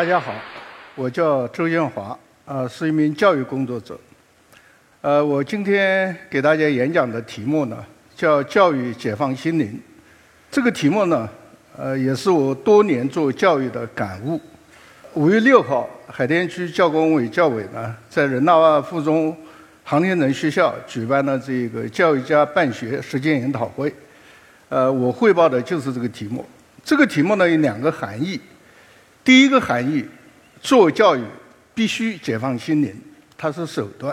大家好，我叫周建华，呃，是一名教育工作者。呃，我今天给大家演讲的题目呢，叫“教育解放心灵”。这个题目呢，呃，也是我多年做教育的感悟。五月六号，海淀区教工委教委呢，在人大附中航天城学校举办了这个教育家办学实践研讨会。呃，我汇报的就是这个题目。这个题目呢有两个含义。第一个含义，做教育必须解放心灵，它是手段；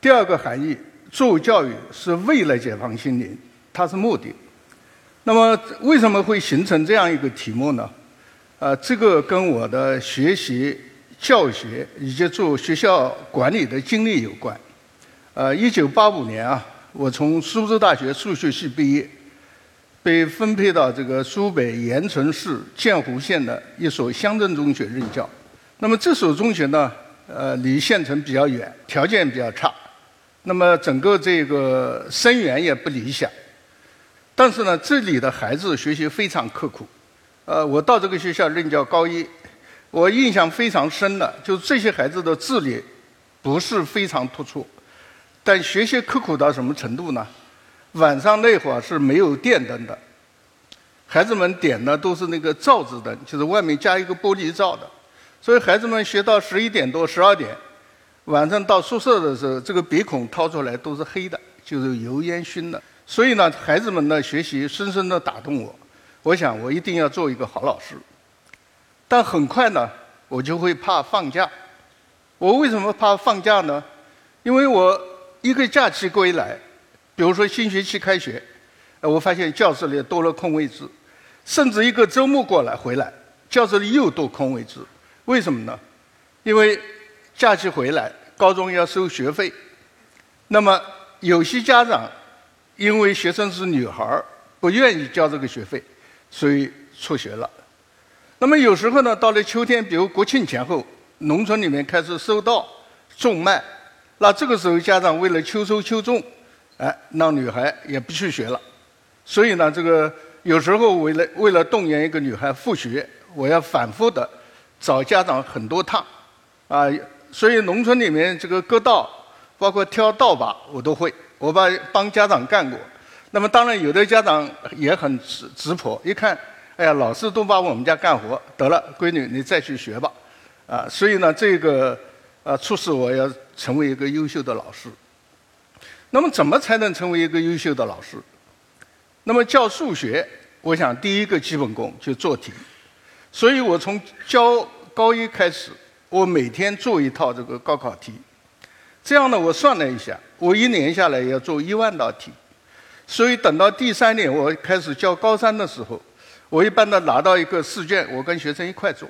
第二个含义，做教育是为了解放心灵，它是目的。那么为什么会形成这样一个题目呢？呃，这个跟我的学习、教学以及做学校管理的经历有关。呃，一九八五年啊，我从苏州大学数学系毕业。被分配到这个苏北盐城市建湖县的一所乡镇中学任教。那么这所中学呢，呃，离县城比较远，条件比较差。那么整个这个生源也不理想。但是呢，这里的孩子学习非常刻苦。呃，我到这个学校任教高一，我印象非常深的，就是这些孩子的智力不是非常突出，但学习刻苦到什么程度呢？晚上那会儿是没有电灯的，孩子们点的都是那个罩子灯，就是外面加一个玻璃罩的，所以孩子们学到十一点多、十二点，晚上到宿舍的时候，这个鼻孔掏出来都是黑的，就是油烟熏的。所以呢，孩子们的学习深深的打动我，我想我一定要做一个好老师。但很快呢，我就会怕放假。我为什么怕放假呢？因为我一个假期归来。比如说新学期开学，呃，我发现教室里多了空位置，甚至一个周末过来回来，教室里又多空位置，为什么呢？因为假期回来，高中要收学费，那么有些家长因为学生是女孩儿，不愿意交这个学费，所以辍学了。那么有时候呢，到了秋天，比如国庆前后，农村里面开始收稻、种麦，那这个时候家长为了秋收秋种。哎，让女孩也不去学了，所以呢，这个有时候为了为了动员一个女孩复学，我要反复的找家长很多趟，啊，所以农村里面这个割稻，包括挑稻把，我都会，我把帮家长干过。那么当然有的家长也很直直婆，一看，哎呀，老师都帮我们家干活，得了，闺女你再去学吧，啊，所以呢，这个啊促使我要成为一个优秀的老师。那么，怎么才能成为一个优秀的老师？那么教数学，我想第一个基本功就做题。所以我从教高一开始，我每天做一套这个高考题。这样呢，我算了一下，我一年下来要做一万道题。所以等到第三年我开始教高三的时候，我一般的拿到一个试卷，我跟学生一块做。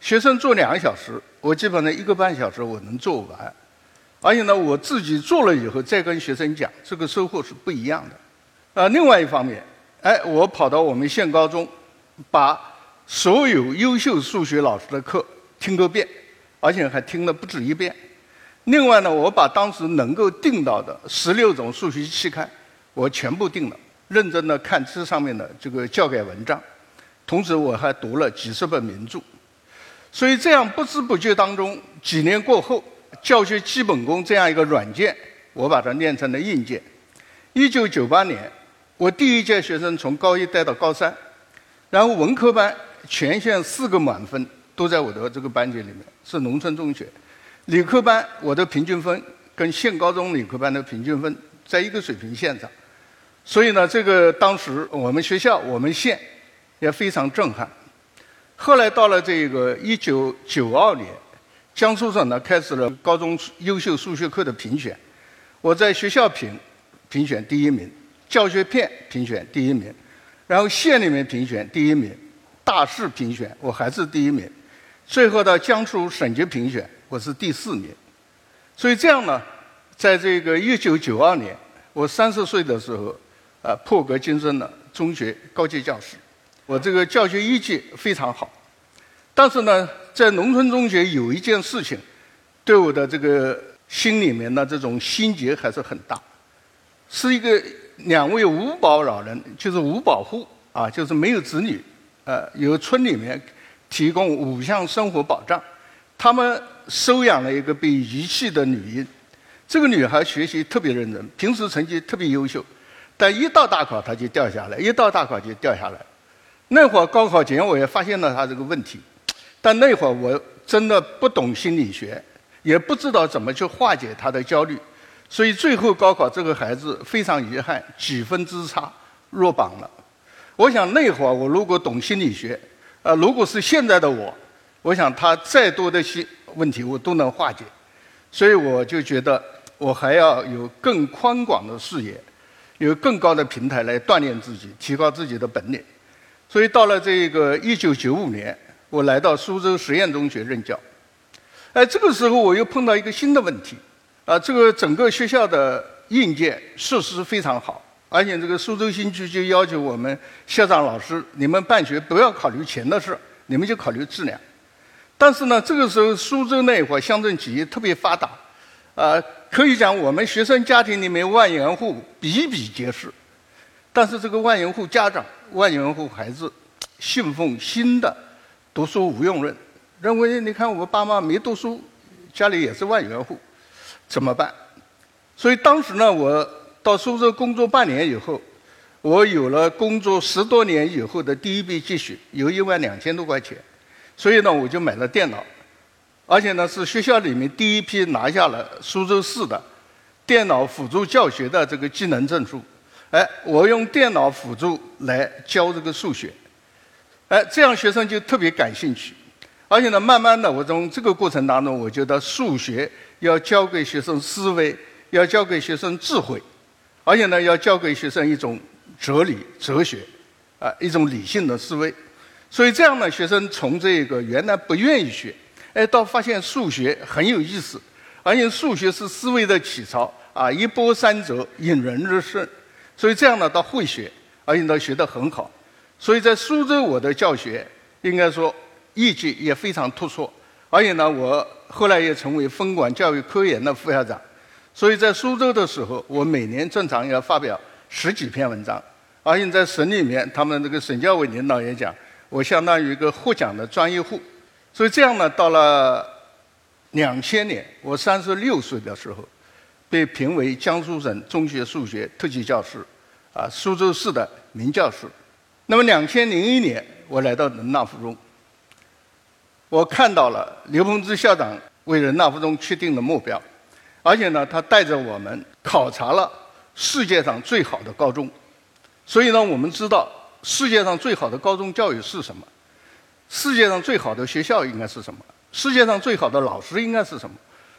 学生做两个小时，我基本上一个半小时我能做完。而且呢，我自己做了以后再跟学生讲，这个收获是不一样的。啊，另外一方面，哎，我跑到我们县高中，把所有优秀数学老师的课听个遍，而且还听了不止一遍。另外呢，我把当时能够订到的十六种数学期刊，我全部订了，认真的看这上面的这个教改文章，同时我还读了几十本名著。所以这样不知不觉当中，几年过后。教学基本功这样一个软件，我把它练成了硬件。一九九八年，我第一届学生从高一带到高三，然后文科班全县四个满分都在我的这个班级里面，是农村中学。理科班我的平均分跟县高中理科班的平均分在一个水平线上，所以呢，这个当时我们学校我们县也非常震撼。后来到了这个一九九二年。江苏省呢开始了高中优秀数学课的评选，我在学校评评选第一名，教学片评选第一名，然后县里面评选第一名，大市评选我还是第一名，最后到江苏省级评选我是第四名，所以这样呢，在这个一九九二年我三十岁的时候，啊破格晋升了中学高级教师，我这个教学依据非常好，但是呢。在农村中学有一件事情，对我的这个心里面的这种心结还是很大，是一个两位无保老人，就是无保户啊，就是没有子女，呃，由村里面提供五项生活保障。他们收养了一个被遗弃的女婴，这个女孩学习特别认真，平时成绩特别优秀，但一到大考她就掉下来，一到大考就掉下来。那会儿高考前我也发现了她这个问题，但那会儿我真的不懂心理学，也不知道怎么去化解他的焦虑，所以最后高考这个孩子非常遗憾，几分之差落榜了。我想那会儿我如果懂心理学，呃，如果是现在的我。我想他再多的些问题我都能化解，所以我就觉得我还要有更宽广的视野，有更高的平台来锻炼自己，提高自己的本领。所以到了这个一九九五年，我来到苏州实验中学任教。哎，这个时候我又碰到一个新的问题，啊，这个整个学校的硬件设施非常好，而且这个苏州新区就要求我们校长老师，你们办学不要考虑钱的事，你们就考虑质量。但是呢，这个时候苏州那会儿乡镇企业特别发达，啊，可以讲我们学生家庭里面万元户比比皆是。但是这个万元户家长、万元户孩子信奉新的读书无用论，认为你看我爸妈没读书，家里也是万元户，怎么办？所以当时呢，我到苏州工作半年以后，我有了工作十多年以后的第一笔积蓄，有一万两千多块钱。所以呢，我就买了电脑，而且呢是学校里面第一批拿下了苏州市的电脑辅助教学的这个技能证书。哎，我用电脑辅助来教这个数学，哎，这样学生就特别感兴趣。而且呢，慢慢的，我从这个过程当中，我觉得数学要教给学生思维，要教给学生智慧，而且呢，要教给学生一种哲理、哲学，啊，一种理性的思维。所以这样呢，学生从这个原来不愿意学，哎，到发现数学很有意思，而且数学是思维的起槽啊，一波三折，引人入胜。所以这样呢，到会学，而且到学得很好。所以在苏州，我的教学应该说业绩也非常突出。而且呢，我后来也成为分管教育科研的副校长。所以在苏州的时候，我每年正常要发表十几篇文章。而且在省里面，他们这个省教委领导也讲。我相当于一个获奖的专业户，所以这样呢，到了两千年，我三十六岁的时候，被评为江苏省中学数学特级教师，啊，苏州市的名教师。那么两千零一年，我来到人大附中，我看到了刘鹏之校长为人大附中确定的目标，而且呢，他带着我们考察了世界上最好的高中，所以呢，我们知道。世界上最好的高中教育是什么？世界上最好的学校应该是什么？世界上最好的老师应该是什么？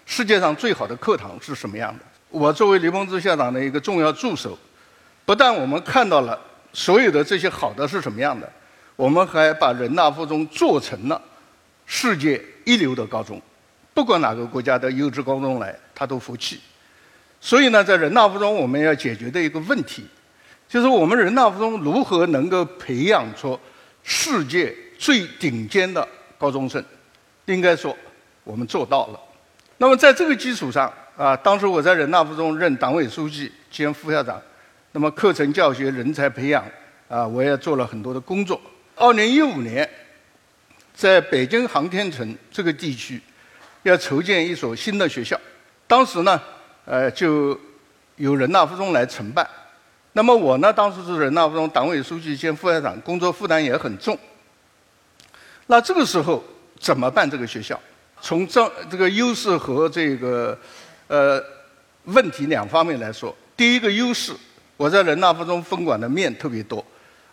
世界上最好的课堂是什么样的？我作为刘鹏之校长的一个重要助手，不但我们看到了所有的这些好的是什么样的，我们还把人大附中做成了世界一流的高中，不管哪个国家的优质高中来，他都服气。所以呢，在人大附中我们要解决的一个问题。就是我们人大附中如何能够培养出世界最顶尖的高中生？应该说，我们做到了。那么在这个基础上，啊，当时我在人大附中任党委书记兼副校长，那么课程教学、人才培养，啊，我也做了很多的工作。二零一五年，在北京航天城这个地区，要筹建一所新的学校，当时呢，呃，就由人大附中来承办。那么我呢，当时是人大附中党委书记兼副校长，工作负担也很重。那这个时候怎么办？这个学校从这这个优势和这个呃问题两方面来说，第一个优势，我在人大附中分管的面特别多，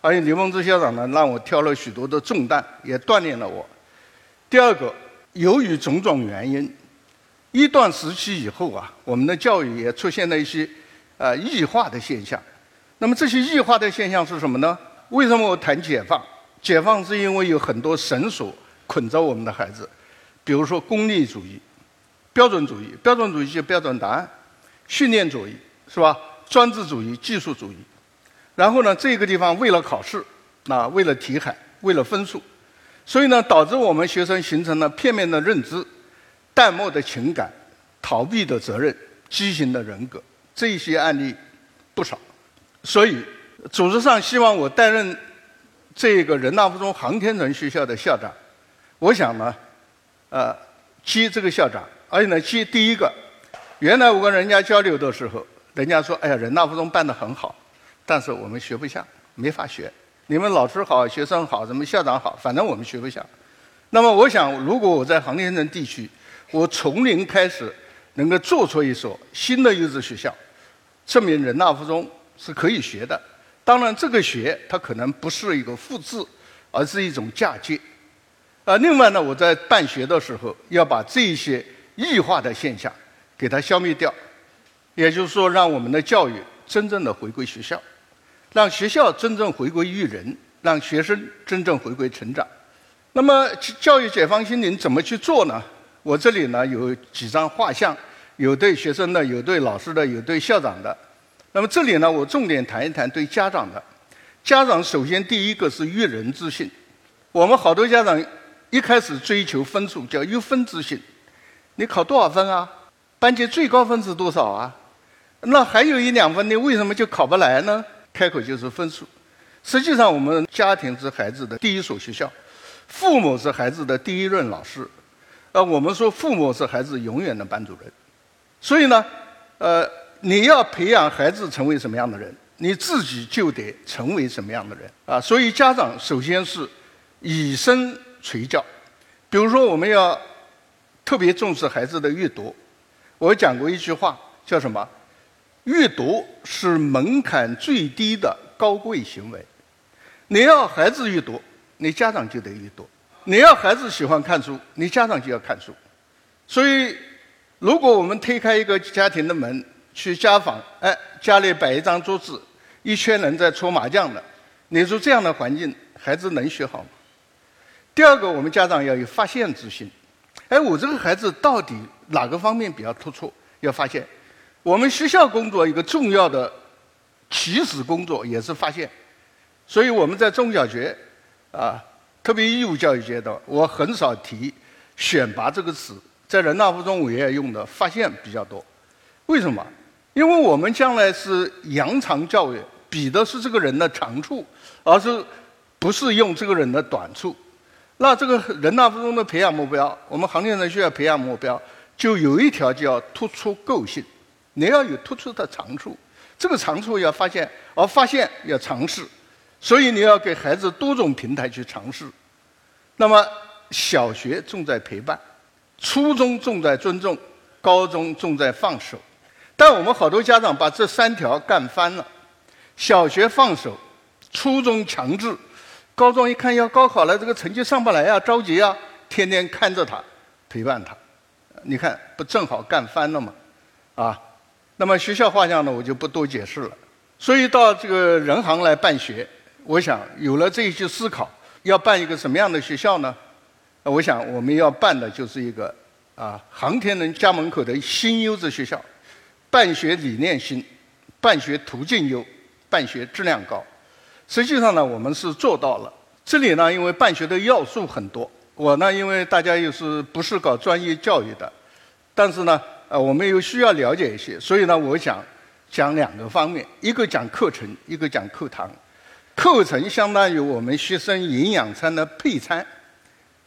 而且刘梦之校长呢让我挑了许多的重担，也锻炼了我。第二个，由于种种原因，一段时期以后啊，我们的教育也出现了一些呃异化的现象。那么这些异化的现象是什么呢？为什么我谈解放？解放是因为有很多绳索捆着我们的孩子，比如说功利主义、标准主义，标准主义就标准答案；训练主义是吧？专制主义、技术主义。然后呢，这个地方为了考试，啊，为了题海，为了分数，所以呢，导致我们学生形成了片面的认知、淡漠的情感、逃避的责任、畸形的人格。这些案例不少。所以，组织上希望我担任这个人大附中航天城学校的校长，我想呢，呃，接这个校长，而且呢，接第一个，原来我跟人家交流的时候，人家说，哎呀，人大附中办得很好，但是我们学不像，没法学。你们老师好，学生好，什么校长好，反正我们学不像。那么我想，如果我在航天城地区，我从零开始能够做出一所新的优质学校，证明人大附中是可以学的。当然，这个学它可能不是一个复制，而是一种嫁接。啊，另外呢，我在办学的时候要把这些异化的现象给它消灭掉，也就是说，让我们的教育真正的回归学校。让学校真正回归育人，让学生真正回归成长。那么教育解放心灵怎么去做呢？我这里呢有几张画像，有对学生的，有对老师的，有对校长的。那么这里呢，我重点谈一谈对家长的。家长首先第一个是育人之心。我们好多家长一开始追求分数，叫优分之心。你考多少分啊？班级最高分是多少啊？那还有一两分，你为什么就考不来呢？开口就是分数，实际上我们家庭是孩子的第一所学校，父母是孩子的第一任老师，呃，我们说父母是孩子永远的班主任，所以呢，呃，你要培养孩子成为什么样的人，你自己就得成为什么样的人啊。所以家长首先是以身垂教，比如说我们要特别重视孩子的阅读，我讲过一句话叫什么？阅读是门槛最低的高贵行为。你要孩子阅读，你家长就得阅读；你要孩子喜欢看书，你家长就要看书。所以，如果我们推开一个家庭的门去家访，哎，家里摆一张桌子，一圈人在搓麻将的，你说这样的环境，孩子能学好吗？第二个，我们家长要有发现之心。哎，我这个孩子到底哪个方面比较突出？要发现。我们学校工作一个重要的起始工作也是发现，所以我们在中小学啊，特别义务教育阶段，我很少提选拔这个词，在人大附中我也用的发现比较多。为什么？因为我们将来是扬长教育，比的是这个人的长处，而是不是用这个人的短处。那这个人大附中的培养目标，我们航天人学校培养目标就有一条叫突出个性。你要有突出的长处，这个长处要发现，而发现要尝试，所以你要给孩子多种平台去尝试。那么小学重在陪伴，初中重在尊重，高中重在放手。但我们好多家长把这三条干翻了：小学放手，初中强制，高中一看要高考了，这个成绩上不来呀，着急啊，天天看着他，陪伴他。你看不正好干翻了吗？啊！那么学校画像呢，我就不多解释了。所以到这个人行来办学，我想有了这一些思考，要办一个什么样的学校呢？我想我们要办的就是一个啊，航天人家门口的新优质学校，办学理念新，办学途径优，办学质量高。实际上呢，我们是做到了。这里呢，因为办学的要素很多，我呢，因为大家又是不是搞专业教育的，但是呢。啊，我们又需要了解一些，所以呢，我想讲两个方面，一个讲课程，一个讲课堂。课程相当于我们学生营养餐的配餐，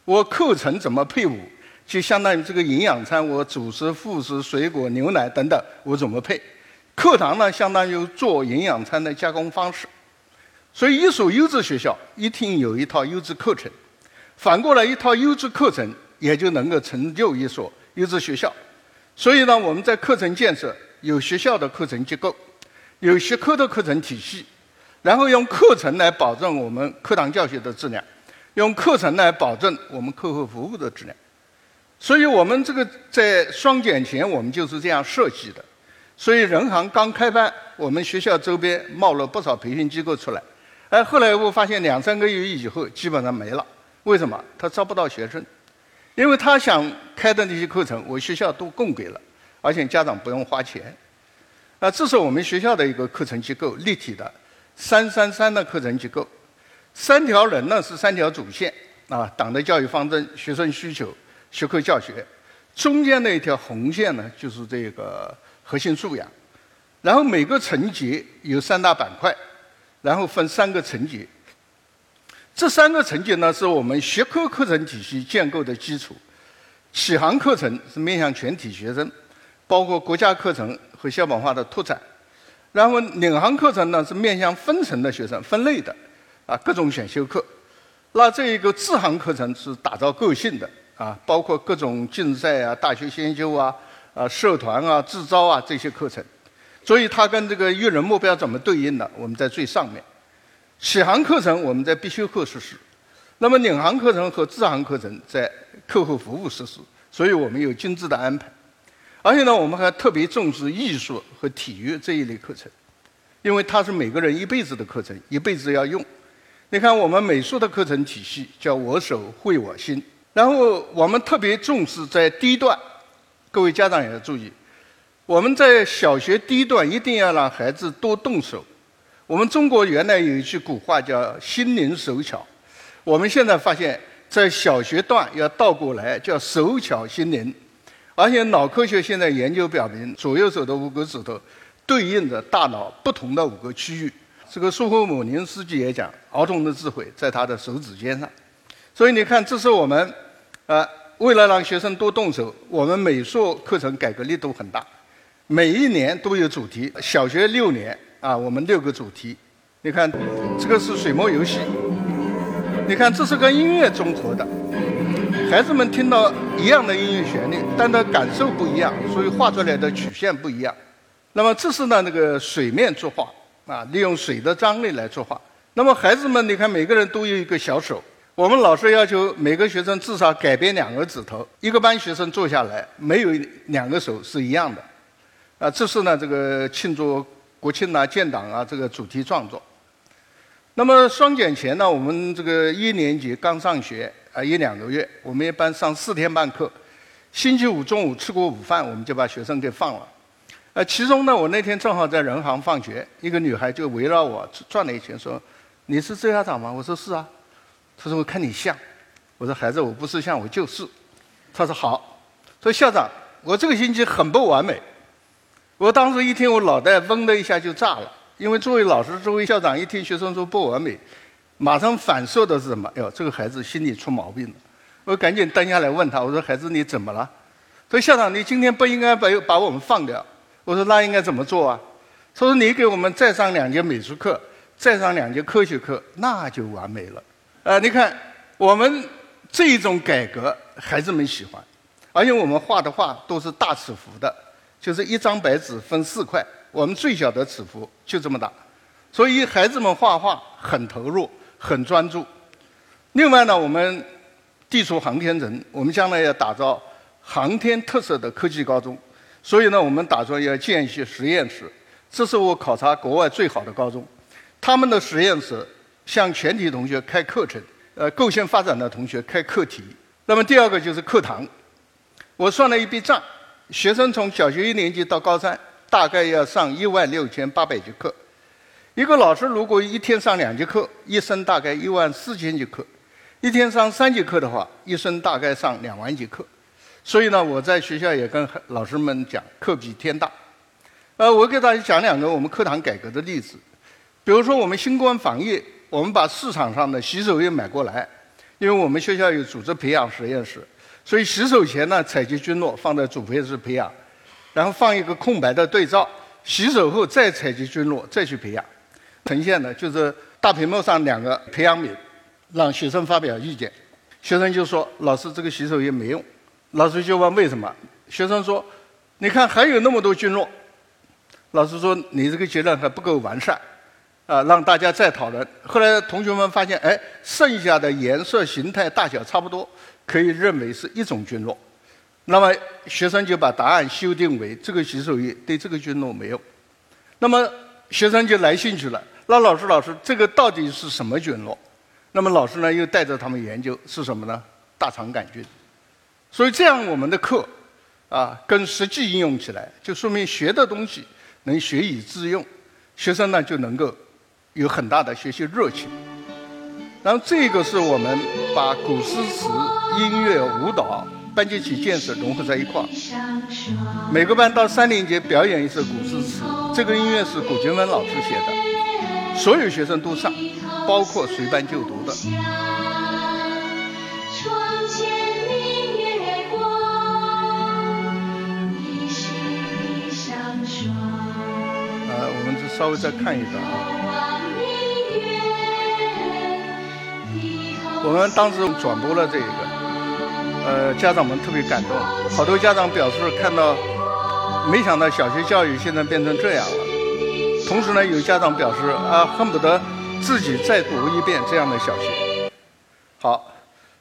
我课程怎么配伍，就相当于这个营养餐，我主食、副食、水果、牛奶等等，我怎么配？课堂呢，相当于做营养餐的加工方式。所以，一所优质学校一定有一套优质课程，反过来，一套优质课程也就能够成就一所优质学校。所以呢，我们在课程建设有学校的课程结构，有学科的课程体系，然后用课程来保证我们课堂教学的质量，用课程来保证我们课后服务的质量。所以我们这个在双减前，我们就是这样设计的。所以人行刚开办，我们学校周边冒了不少培训机构出来，哎，后来我发现两三个月以后基本上没了。为什么？他招不到学生。因为他想开的那些课程，我学校都供给了，而且家长不用花钱。那这是我们学校的一个课程结构，立体的三三三的课程结构。三条人呢是三条主线啊，党的教育方针、学生需求、学科教学。中间的一条红线呢就是这个核心素养。然后每个层级有三大板块，然后分三个层级。这三个层级呢，是我们学科课程体系建构的基础。启航课程是面向全体学生，包括国家课程和校本化的拓展。然后领航课程呢，是面向分层的学生、分类的，啊，各种选修课。那这一个自航课程是打造个性的，啊，包括各种竞赛啊、大学先修啊、啊社团啊、自招啊这些课程。所以它跟这个育人目标怎么对应的？我们在最上面。启航课程我们在必修课实施，那么领航课程和自航课程在课后服务实施。所以我们有精致的安排。而且呢，我们还特别重视艺术和体育这一类课程，因为它是每个人一辈子的课程，一辈子要用。你看，我们美术的课程体系叫我手绘我心，然后我们特别重视在低段，各位家长也要注意，我们在小学低段一定要让孩子多动手。我们中国原来有一句古话叫“心灵手巧”，我们现在发现，在小学段要倒过来，叫“手巧心灵”。而且脑科学现在研究表明，左右手的五个指头对应着大脑不同的五个区域。这个苏霍姆林斯基也讲，儿童的智慧在他的手指尖上。所以你看，这是我们，呃，为了让学生多动手，我们美术课程改革力度很大，每一年都有主题。小学六年啊，我们六个主题。你看，这个是水墨游戏。你看，这是跟音乐综合的。孩子们听到一样的音乐旋律，但他感受不一样，所以画出来的曲线不一样。那么这是呢那个水面作画啊，利用水的张力来作画。那么孩子们，你看每个人都有一个小手，我们老师要求每个学生至少改变两个指头。一个班学生坐下来，没有两个手是一样的。啊，这是呢这个庆祝国庆啊、建党啊这个主题创作。那么双减前呢，我们这个一年级刚上学。啊，一两个月，我们一般上四天半课，星期五中午吃过午饭，我们就把学生给放了。呃，其中呢，我那天正好在人行放学，一个女孩就围绕我转了一圈，说：“你是周校长吗？”我说：“是啊。”她说：“我看你像。”我说：“孩子，我不是像，我就是。”她说：“好。”说校长，我这个星期很不完美。我当时一听，我脑袋嗡的一下就炸了，因为作为老师，作为校长，一听学生说不完美。马上反射的是什么？哎呦，这个孩子心里出毛病了。我赶紧蹲下来问他：“我说孩子，你怎么了？”说校长，你今天不应该把把我们放掉。我说那应该怎么做啊？他说你给我们再上两节美术课，再上两节科学课，那就完美了。啊，你看我们这种改革，孩子们喜欢，而且我们画的画都是大尺幅的，就是一张白纸分四块，我们最小的尺幅就这么大，所以孩子们画画很投入。很专注。另外呢，我们地处航天城，我们将来要打造航天特色的科技高中，所以呢，我们打算要建一些实验室。这是我考察国外最好的高中，他们的实验室向全体同学开课程，呃，构线发展的同学开课题。那么第二个就是课堂，我算了一笔账，学生从小学一年级到高三，大概要上一万六千八百节课。一个老师如果一天上两节课，一生大概一万四千节课；一天上三节课的话，一生大概上两万节课。所以呢，我在学校也跟老师们讲，课比天大。呃，我给大家讲两个我们课堂改革的例子。比如说，我们新冠防疫，我们把市场上的洗手液买过来，因为我们学校有组织培养实验室，所以洗手前呢，采集菌落放在主培室培养，然后放一个空白的对照，洗手后再采集菌落，再去培养。呈现的就是大屏幕上两个培养皿，让学生发表意见。学生就说：“老师，这个洗手液没用。”老师就问为什么？学生说：“你看还有那么多菌落。”老师说：“你这个结论还不够完善，啊，让大家再讨论。”后来同学们发现，哎，剩下的颜色、形态、大小差不多，可以认为是一种菌落。那么学生就把答案修订为：这个洗手液对这个菌落没用。那么学生就来兴趣了。那老师，老师，这个到底是什么菌落？那么老师呢，又带着他们研究是什么呢？大肠杆菌。所以这样我们的课，啊，跟实际应用起来，就说明学的东西能学以致用，学生呢就能够有很大的学习热情。然后这个是我们把古诗词、音乐、舞蹈、班级曲建设融合在一块儿。每个班到三年级表演一首古诗词，这个音乐是古杰文老师写的。所有学生都上，包括随班就读的。呃，我们就稍微再看一段啊。我们当时转播了这一个，呃，家长们特别感动，好多家长表示看到，没想到小学教育现在变成这样了。同时呢，有家长表示啊，恨不得自己再读一遍这样的小学。好，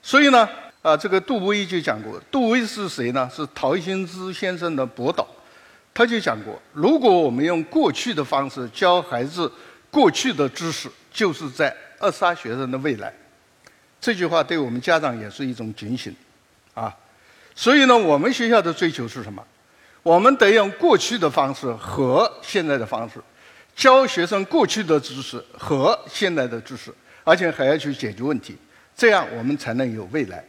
所以呢，啊，这个杜威就讲过，杜威是谁呢？是陶行知先生的博导，他就讲过，如果我们用过去的方式教孩子过去的知识，就是在扼杀学生的未来。这句话对我们家长也是一种警醒，啊，所以呢，我们学校的追求是什么？我们得用过去的方式和现在的方式，教学生过去的知识和现在的知识，而且还要去解决问题，这样我们才能有未来。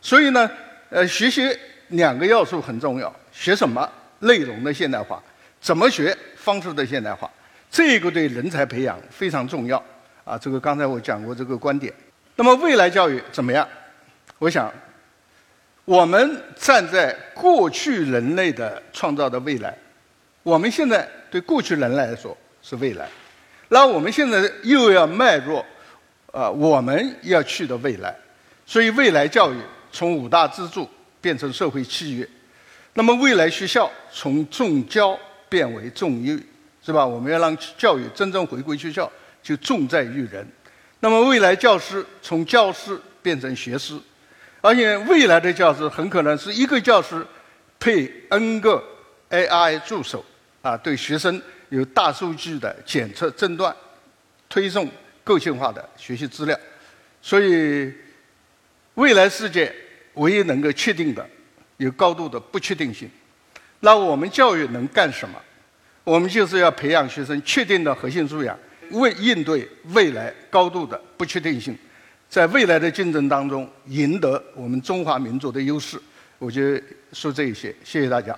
所以呢，呃，学习两个要素很重要：学什么内容的现代化，怎么学方式的现代化，这个对人才培养非常重要。啊，这个刚才我讲过这个观点。那么未来教育怎么样？我想，我们站在过去人类的创造的未来，我们现在对过去人来说是未来，那我们现在又要迈入，啊，我们要去的未来，所以未来教育从五大支柱变成社会契约，那么未来学校从重教变为重育，是吧？我们要让教育真正回归学校，就重在育人。那么，未来教师从教师变成学师，而且未来的教师很可能是一个教师配 N 个 AI 助手，啊，对学生有大数据的检测、诊断、推送个性化的学习资料。所以，未来世界唯一能够确定的，有高度的不确定性。那我们教育能干什么？我们就是要培养学生确定的核心素养。为应对未来高度的不确定性，在未来的竞争当中赢得我们中华民族的优势，我就说这一些，谢谢大家。